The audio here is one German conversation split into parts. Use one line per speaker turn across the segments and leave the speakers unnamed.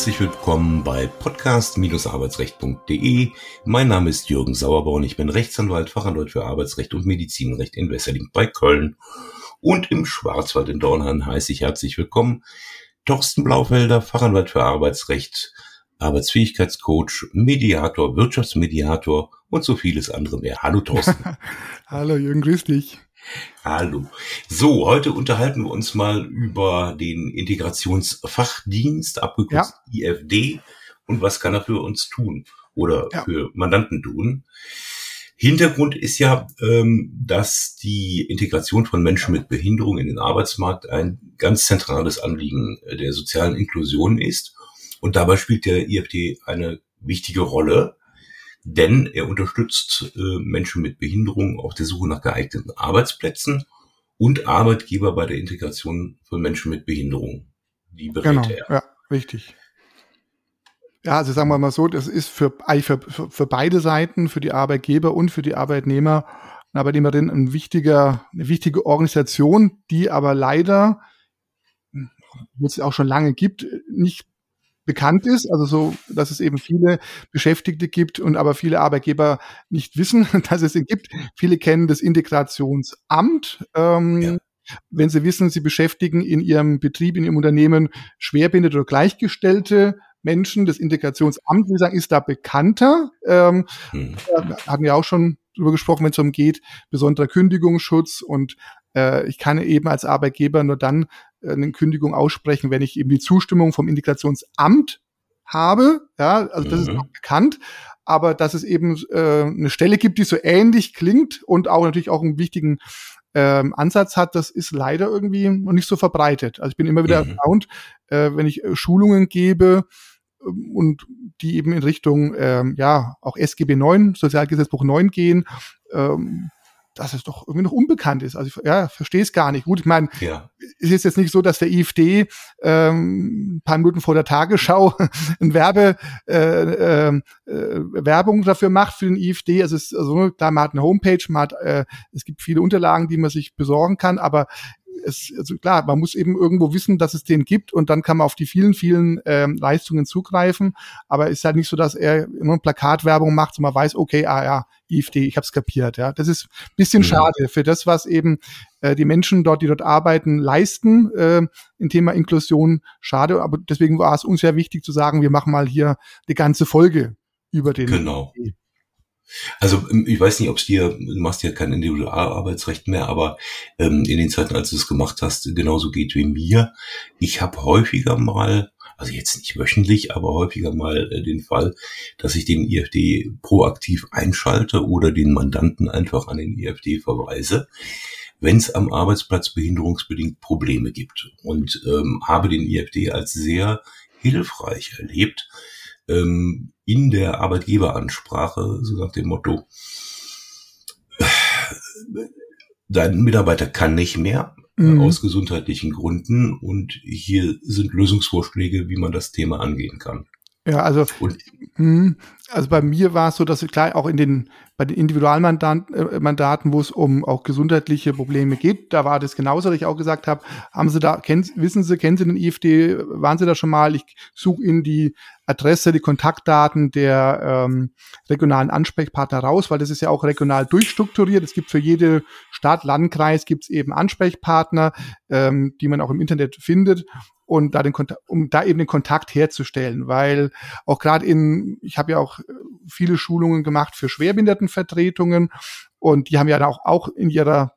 Herzlich willkommen bei podcast-arbeitsrecht.de. Mein Name ist Jürgen Sauerborn. Ich bin Rechtsanwalt, Fachanwalt für Arbeitsrecht und Medizinrecht in Wesseling bei Köln. Und im Schwarzwald in Dornheim heiße ich herzlich willkommen Thorsten Blaufelder, Fachanwalt für Arbeitsrecht, Arbeitsfähigkeitscoach, Mediator, Wirtschaftsmediator und so vieles andere mehr. Hallo Thorsten.
Hallo Jürgen, grüß dich.
Hallo. So, heute unterhalten wir uns mal über den Integrationsfachdienst, abgekürzt ja. IFD, und was kann er für uns tun oder ja. für Mandanten tun. Hintergrund ist ja, ähm, dass die Integration von Menschen mit Behinderung in den Arbeitsmarkt ein ganz zentrales Anliegen der sozialen Inklusion ist. Und dabei spielt der IFD eine wichtige Rolle denn er unterstützt äh, Menschen mit Behinderung auf der Suche nach geeigneten Arbeitsplätzen und Arbeitgeber bei der Integration von Menschen mit Behinderung.
Die berät genau, er. Ja, richtig. Ja, also sagen wir mal so, das ist für, für, für beide Seiten, für die Arbeitgeber und für die Arbeitnehmer und Arbeitnehmerinnen ein wichtiger, eine wichtige Organisation, die aber leider, wo es auch schon lange gibt, nicht bekannt ist, also so, dass es eben viele Beschäftigte gibt und aber viele Arbeitgeber nicht wissen, dass es ihn gibt. Viele kennen das Integrationsamt. Ähm, ja. Wenn sie wissen, sie beschäftigen in ihrem Betrieb, in ihrem Unternehmen schwerbehinderte oder gleichgestellte Menschen, das Integrationsamt, wie sagen, ist da bekannter. Ähm, hm. Hatten wir auch schon drüber gesprochen, wenn es darum geht, besonderer Kündigungsschutz und äh, ich kann eben als Arbeitgeber nur dann eine Kündigung aussprechen, wenn ich eben die Zustimmung vom Integrationsamt habe. Ja, also das mhm. ist auch bekannt. Aber dass es eben äh, eine Stelle gibt, die so ähnlich klingt und auch natürlich auch einen wichtigen ähm, Ansatz hat, das ist leider irgendwie noch nicht so verbreitet. Also ich bin immer wieder mhm. erstaunt, äh, wenn ich äh, Schulungen gebe ähm, und die eben in Richtung ähm, ja auch SGB 9, Sozialgesetzbuch 9 gehen, ähm, dass es doch irgendwie noch unbekannt ist. Also ich ja, verstehe es gar nicht. Gut, ich meine, ja. es ist jetzt nicht so, dass der IFD ähm, ein paar Minuten vor der Tagesschau ein Werbe, äh, äh, Werbung dafür macht für den IFD. Also, es ist, also klar, man hat eine Homepage, man hat, äh, es gibt viele Unterlagen, die man sich besorgen kann, aber es, also klar, man muss eben irgendwo wissen, dass es den gibt und dann kann man auf die vielen, vielen ähm, Leistungen zugreifen. Aber es ist halt nicht so, dass er immer Plakatwerbung macht, so man weiß, okay, ah ja, IFD, ich habe es kapiert. Ja, das ist bisschen mhm. schade für das, was eben äh, die Menschen dort, die dort arbeiten, leisten äh, im Thema Inklusion. Schade, aber deswegen war es uns sehr wichtig zu sagen, wir machen mal hier die ganze Folge über den.
Genau. IFD. Also ähm, ich weiß nicht, ob es dir, du machst ja kein Individualarbeitsrecht mehr, aber ähm, in den Zeiten, als du es gemacht hast, genauso geht wie mir. Ich habe häufiger mal, also jetzt nicht wöchentlich, aber häufiger mal äh, den Fall, dass ich den IFD proaktiv einschalte oder den Mandanten einfach an den IFD verweise wenn es am Arbeitsplatz behinderungsbedingt Probleme gibt und ähm, habe den IFD als sehr hilfreich erlebt, ähm, in der Arbeitgeberansprache, so nach dem Motto, dein Mitarbeiter kann nicht mehr mhm. aus gesundheitlichen Gründen und hier sind Lösungsvorschläge, wie man das Thema angehen kann.
Ja, also, und, also bei mir war es so, dass klar auch in den bei den Individualmandaten, äh, wo es um auch gesundheitliche Probleme geht, da war das genauso, dass ich auch gesagt habe, haben Sie da, kennen, wissen Sie, kennen Sie den IFD, waren Sie da schon mal? Ich suche Ihnen die Adresse, die Kontaktdaten der ähm, regionalen Ansprechpartner raus, weil das ist ja auch regional durchstrukturiert. Es gibt für jede Stadt, Landkreis gibt es eben Ansprechpartner, ähm, die man auch im Internet findet und da den Kontakt, um da eben den Kontakt herzustellen, weil auch gerade in, ich habe ja auch äh, viele Schulungen gemacht für Schwerbehindertenvertretungen und die haben ja auch, auch in ihrer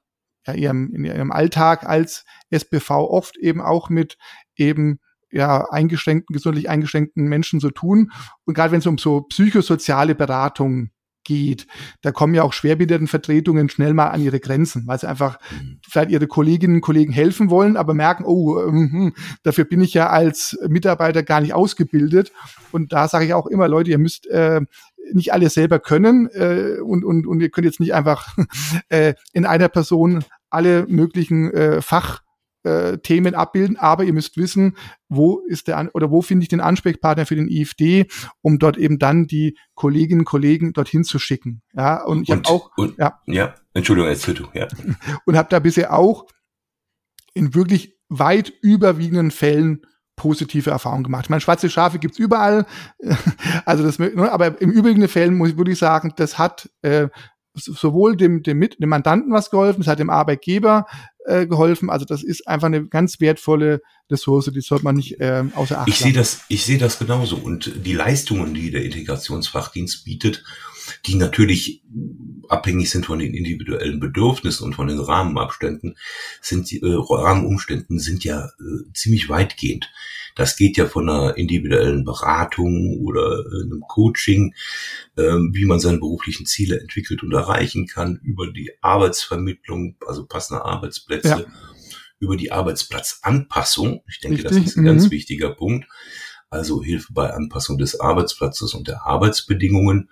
ja, ihrem, in ihrem Alltag als SBV oft eben auch mit eben ja eingeschränkten, gesundheitlich eingeschränkten Menschen zu tun. Und gerade wenn es um so psychosoziale Beratung geht. Da kommen ja auch Schwerbehindertenvertretungen schnell mal an ihre Grenzen, weil sie einfach mhm. vielleicht ihre Kolleginnen und Kollegen helfen wollen, aber merken, oh, ähm, dafür bin ich ja als Mitarbeiter gar nicht ausgebildet. Und da sage ich auch immer, Leute, ihr müsst äh, nicht alles selber können äh, und, und, und ihr könnt jetzt nicht einfach äh, in einer Person alle möglichen äh, Fach äh, Themen abbilden, aber ihr müsst wissen, wo ist der oder wo finde ich den Ansprechpartner für den IFD, um dort eben dann die Kolleginnen und Kollegen dorthin zu schicken. Ja, und ich habe auch
und, ja, ja, Entschuldigung, jetzt du, ja.
Und habe da bisher auch in wirklich weit überwiegenden Fällen positive Erfahrungen gemacht. Ich meine, schwarze Schafe gibt's überall. Also das, ne, aber im übrigen Fällen muss ich wirklich sagen, das hat äh, sowohl dem, dem, Mit dem Mandanten was geholfen, es hat dem Arbeitgeber äh, geholfen. Also das ist einfach eine ganz wertvolle Ressource, die sollte man nicht äh, außer Acht
Ich sehe das, ich sehe das genauso. Und die Leistungen, die der Integrationsfachdienst bietet, die natürlich abhängig sind von den individuellen Bedürfnissen und von den Rahmenabständen, sind äh, Rahmenumständen sind ja äh, ziemlich weitgehend. Das geht ja von einer individuellen Beratung oder äh, einem Coaching, äh, wie man seine beruflichen Ziele entwickelt und erreichen kann, über die Arbeitsvermittlung, also passende Arbeitsplätze, ja. über die Arbeitsplatzanpassung. Ich denke, Richtig. das ist ein mhm. ganz wichtiger Punkt. Also Hilfe bei Anpassung des Arbeitsplatzes und der Arbeitsbedingungen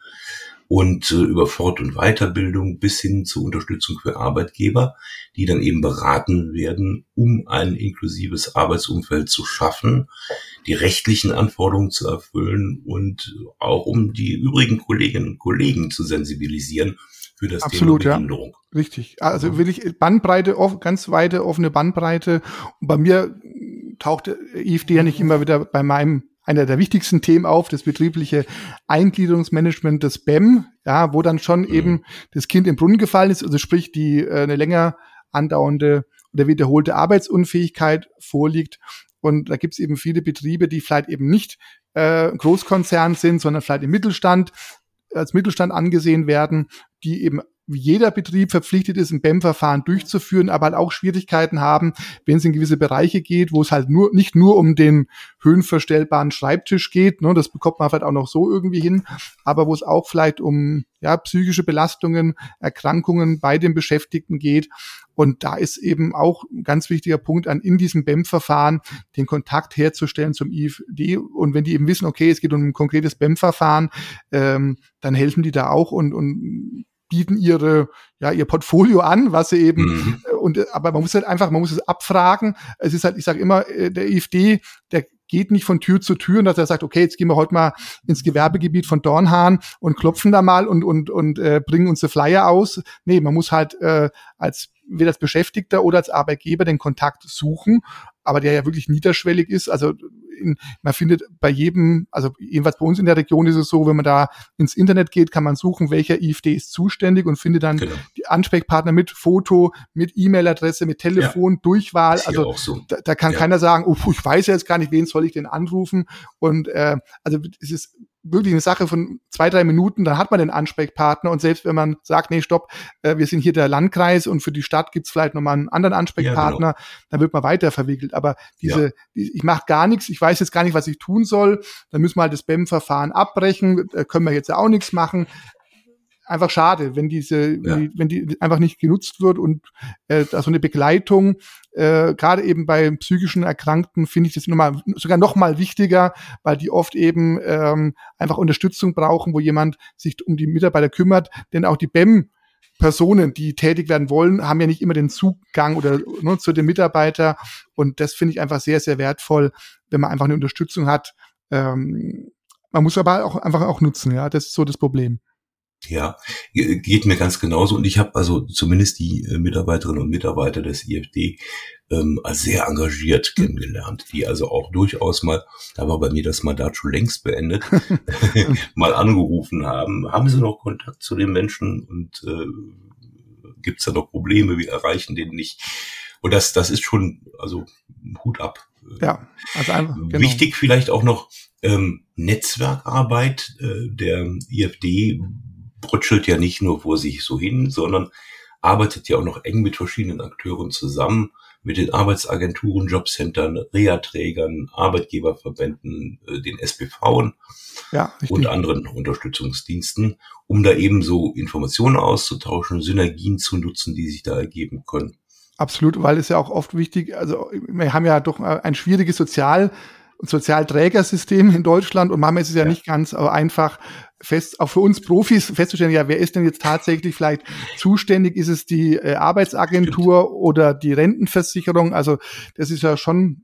und äh, über Fort- und Weiterbildung bis hin zur Unterstützung für Arbeitgeber, die dann eben beraten werden, um ein inklusives Arbeitsumfeld zu schaffen, die rechtlichen Anforderungen zu erfüllen und auch um die übrigen Kolleginnen und Kollegen zu sensibilisieren für das
Absolut, Thema Behinderung. Ja, richtig. Also will ich Bandbreite, ganz weite offene Bandbreite. Und bei mir taucht IFD ja nicht immer wieder bei meinem einer der wichtigsten Themen auf, das betriebliche Eingliederungsmanagement des BEM, ja, wo dann schon mhm. eben das Kind im Brunnen gefallen ist, also sprich die äh, eine länger andauernde oder wiederholte Arbeitsunfähigkeit vorliegt. Und da gibt es eben viele Betriebe, die vielleicht eben nicht äh, Großkonzern sind, sondern vielleicht im Mittelstand als Mittelstand angesehen werden, die eben wie jeder Betrieb verpflichtet ist, ein BEM-Verfahren durchzuführen, aber halt auch Schwierigkeiten haben, wenn es in gewisse Bereiche geht, wo es halt nur nicht nur um den höhenverstellbaren Schreibtisch geht, ne, das bekommt man vielleicht auch noch so irgendwie hin, aber wo es auch vielleicht um ja, psychische Belastungen, Erkrankungen bei den Beschäftigten geht. Und da ist eben auch ein ganz wichtiger Punkt an in diesem BEM-Verfahren den Kontakt herzustellen zum IFD. Und wenn die eben wissen, okay, es geht um ein konkretes BEM-Verfahren, ähm, dann helfen die da auch und, und bieten ihre ja ihr Portfolio an, was sie eben mhm. Äh, und äh, aber man muss halt einfach, man muss es abfragen. Es ist halt, ich sage immer, äh, der IFD, der geht nicht von Tür zu Tür, dass er sagt, okay, jetzt gehen wir heute mal ins Gewerbegebiet von Dornhahn und klopfen da mal und und und äh, bringen unsere Flyer aus. Nee, man muss halt äh, als weder als Beschäftigter oder als Arbeitgeber den Kontakt suchen, aber der ja wirklich niederschwellig ist. Also in, man findet bei jedem, also jedenfalls bei uns in der Region ist es so, wenn man da ins Internet geht, kann man suchen, welcher IFD ist zuständig und findet dann genau. die Ansprechpartner mit Foto, mit E-Mail-Adresse, mit Telefon, ja. Durchwahl. Also so. da, da, kann ja. keiner sagen, oh, ich weiß jetzt gar nicht, wen soll ich denn anrufen. Und äh, also es ist wirklich eine Sache von zwei, drei Minuten, dann hat man den Ansprechpartner und selbst wenn man sagt, nee, stopp, äh, wir sind hier der Landkreis und für die Stadt gibt's vielleicht nochmal einen anderen Ansprechpartner, ja, genau. dann wird man weiter verwickelt. Aber diese, ja. die, ich mache gar nichts, ich weiß jetzt gar nicht, was ich tun soll, dann müssen wir halt das BEM-Verfahren abbrechen, da können wir jetzt ja auch nichts machen einfach schade, wenn diese, ja. wenn, die, wenn die einfach nicht genutzt wird und äh, so eine Begleitung, äh, gerade eben bei psychischen Erkrankten finde ich das nochmal, sogar noch mal wichtiger, weil die oft eben ähm, einfach Unterstützung brauchen, wo jemand sich um die Mitarbeiter kümmert, denn auch die BEM Personen, die tätig werden wollen, haben ja nicht immer den Zugang oder ne, zu dem Mitarbeiter. Und das finde ich einfach sehr, sehr wertvoll, wenn man einfach eine Unterstützung hat. Ähm, man muss aber auch einfach auch nutzen, ja. Das ist so das Problem.
Ja, geht mir ganz genauso. Und ich habe also zumindest die äh, Mitarbeiterinnen und Mitarbeiter des IFD ähm, sehr engagiert hm. kennengelernt, die also auch durchaus mal, da war bei mir das Mandat schon längst beendet, mal angerufen haben. Haben Sie noch Kontakt zu den Menschen und äh, gibt es da noch Probleme? Wir erreichen den nicht. Und das, das ist schon, also Hut ab.
Ja, also einfach.
Genau. Wichtig vielleicht auch noch ähm, Netzwerkarbeit äh, der IFD brutschelt ja nicht nur vor sich so hin, sondern arbeitet ja auch noch eng mit verschiedenen Akteuren zusammen, mit den Arbeitsagenturen, Jobcentern, Reha-Trägern, Arbeitgeberverbänden, äh, den SPV ja, und anderen Unterstützungsdiensten, um da eben so Informationen auszutauschen, Synergien zu nutzen, die sich da ergeben können.
Absolut, weil es ja auch oft wichtig, also wir haben ja doch ein schwieriges Sozial- und Sozialträgersystem in Deutschland und manchmal ist es ja, ja. nicht ganz einfach, fest, auch für uns Profis festzustellen, ja, wer ist denn jetzt tatsächlich vielleicht zuständig? Ist es die äh, Arbeitsagentur Stimmt. oder die Rentenversicherung? Also das ist ja schon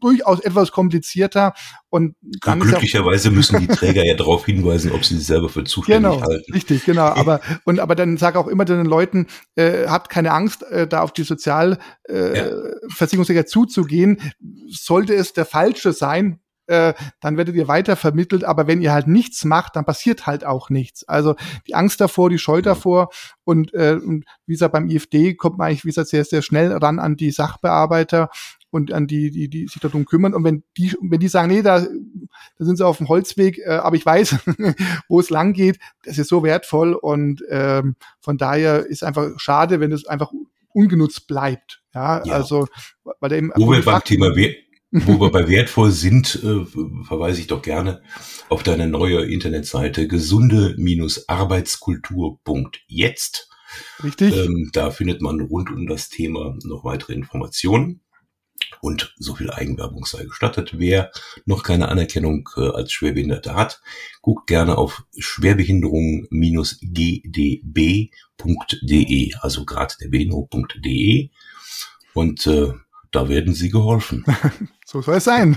durchaus etwas komplizierter. Und
dann und glücklicherweise ja, müssen die Träger ja darauf hinweisen, ob sie sich selber für zuständig
genau,
halten.
Richtig, genau. Aber und aber dann sage auch immer den Leuten, äh, habt keine Angst, äh, da auf die Sozialversicherungsträger äh, ja. zuzugehen. Sollte es der falsche sein, äh, dann werdet ihr weiter vermittelt. Aber wenn ihr halt nichts macht, dann passiert halt auch nichts. Also die Angst davor, die Scheu davor und, äh, und wie gesagt, beim IFD kommt man eigentlich, wie gesagt, sehr, sehr schnell ran an die Sachbearbeiter und an die, die, die sich darum kümmern. Und wenn die, wenn die sagen, nee, da, da sind sie auf dem Holzweg, äh, aber ich weiß, wo es lang geht, das ist so wertvoll und ähm, von daher ist einfach schade, wenn es einfach ungenutzt bleibt. Ja, ja. also
weil der eben wo wir beim Thema wo wir bei wertvoll sind, äh, verweise ich doch gerne auf deine neue Internetseite gesunde-arbeitskultur.jetzt.
Richtig.
Ähm, da findet man rund um das Thema noch weitere Informationen. Und so viel Eigenwerbung sei gestattet. Wer noch keine Anerkennung äh, als Schwerbehinderte hat, guckt gerne auf schwerbehinderung-gdb.de, also grad der Behinderung.de. Und äh, da werden Sie geholfen.
so soll es sein.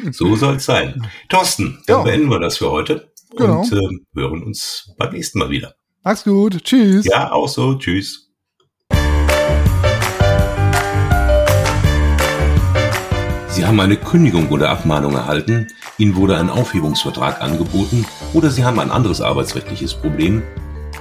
so soll es sein. Thorsten, dann ja. beenden wir das für heute genau. und äh, hören uns beim nächsten Mal wieder.
Mach's gut. Tschüss.
Ja, auch so. Tschüss. Sie haben eine Kündigung oder Abmahnung erhalten, Ihnen wurde ein Aufhebungsvertrag angeboten oder Sie haben ein anderes arbeitsrechtliches Problem,